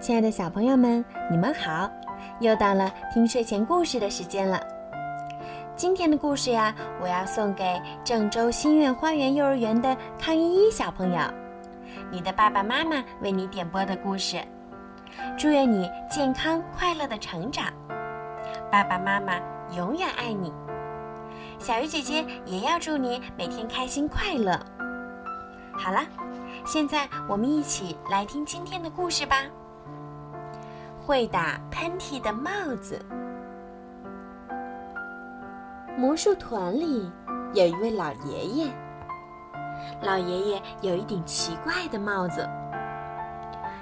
亲爱的小朋友们，你们好！又到了听睡前故事的时间了。今天的故事呀，我要送给郑州心愿花园幼儿园的康依依小朋友，你的爸爸妈妈为你点播的故事。祝愿你健康快乐的成长，爸爸妈妈永远爱你。小鱼姐姐也要祝你每天开心快乐。好了。现在我们一起来听今天的故事吧。会打喷嚏的帽子。魔术团里有一位老爷爷，老爷爷有一顶奇怪的帽子。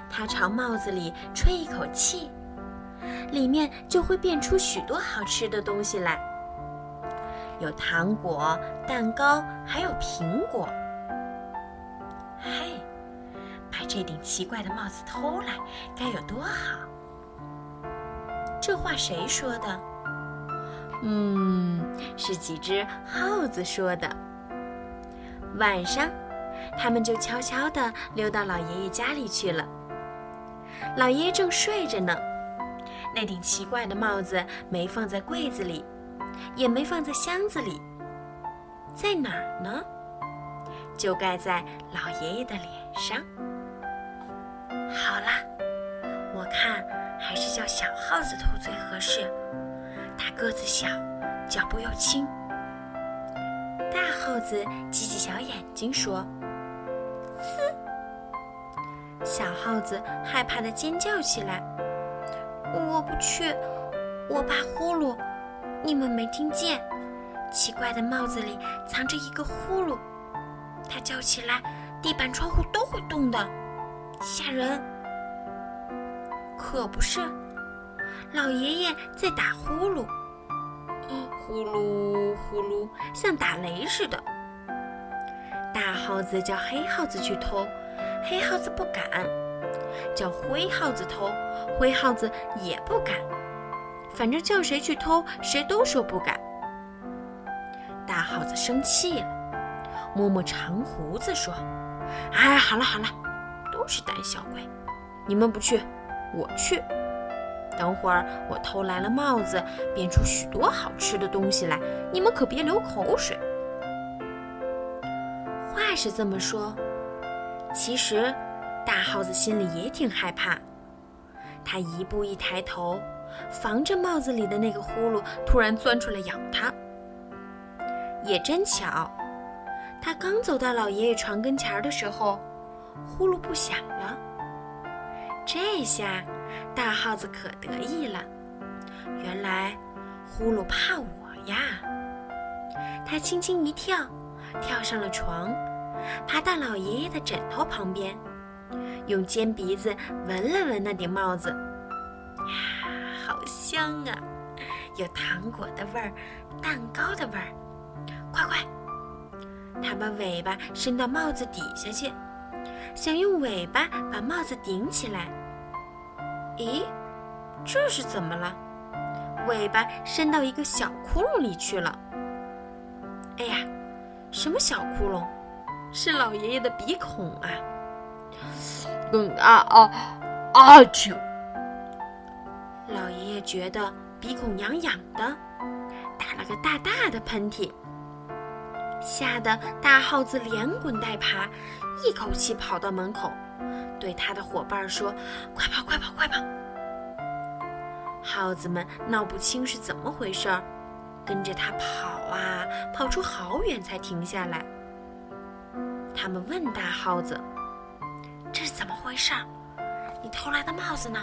他朝帽子里吹一口气，里面就会变出许多好吃的东西来，有糖果、蛋糕，还有苹果。嘿，把这顶奇怪的帽子偷来，该有多好！这话谁说的？嗯，是几只耗子说的。晚上，他们就悄悄地溜到老爷爷家里去了。老爷爷正睡着呢，那顶奇怪的帽子没放在柜子里，也没放在箱子里，在哪儿呢？就盖在老爷爷的脸上。好啦，我看还是叫小耗子偷最合适。它个子小，脚步又轻。大耗子挤挤小眼睛说：“呲！”小耗子害怕的尖叫起来：“我不去，我怕呼噜。你们没听见？奇怪的帽子里藏着一个呼噜。”它叫起来，地板、窗户都会动的，吓人。可不是，老爷爷在打呼噜，呼噜呼噜，像打雷似的。大耗子叫黑耗子去偷，黑耗子不敢；叫灰耗子偷，灰耗子也不敢。反正叫谁去偷，谁都说不敢。大耗子生气了。摸摸长胡子说：“哎，好了好了，都是胆小鬼，你们不去，我去。等会儿我偷来了帽子，变出许多好吃的东西来，你们可别流口水。”话是这么说，其实大耗子心里也挺害怕。他一步一抬头，防着帽子里的那个呼噜突然钻出来咬他。也真巧。他刚走到老爷爷床跟前的时候，呼噜不响了。这下，大耗子可得意了。原来，呼噜怕我呀！他轻轻一跳，跳上了床，爬到老爷爷的枕头旁边，用尖鼻子闻了闻那顶帽子。呀，好香啊！有糖果的味儿，蛋糕的味儿。快快！他把尾巴伸到帽子底下去，想用尾巴把帽子顶起来。咦，这是怎么了？尾巴伸到一个小窟窿里去了。哎呀，什么小窟窿？是老爷爷的鼻孔啊！嗯啊啊啊！啾！老爷爷觉得鼻孔痒痒的，打了个大大的喷嚏。吓得大耗子连滚带爬，一口气跑到门口，对他的伙伴说：“快跑，快跑，快跑！”耗子们闹不清是怎么回事儿，跟着他跑啊，跑出好远才停下来。他们问大耗子：“这是怎么回事儿？你偷来的帽子呢？”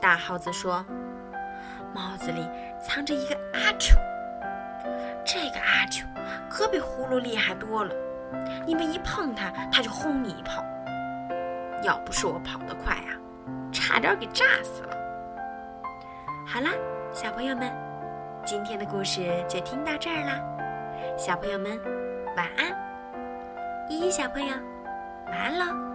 大耗子说：“帽子里藏着一个阿嚏。”这个阿秋可比呼噜厉害多了，你们一碰它，它就轰你一炮。要不是我跑得快啊，差点给炸死了。好啦，小朋友们，今天的故事就听到这儿啦。小朋友们，晚安。依依小朋友，晚安喽。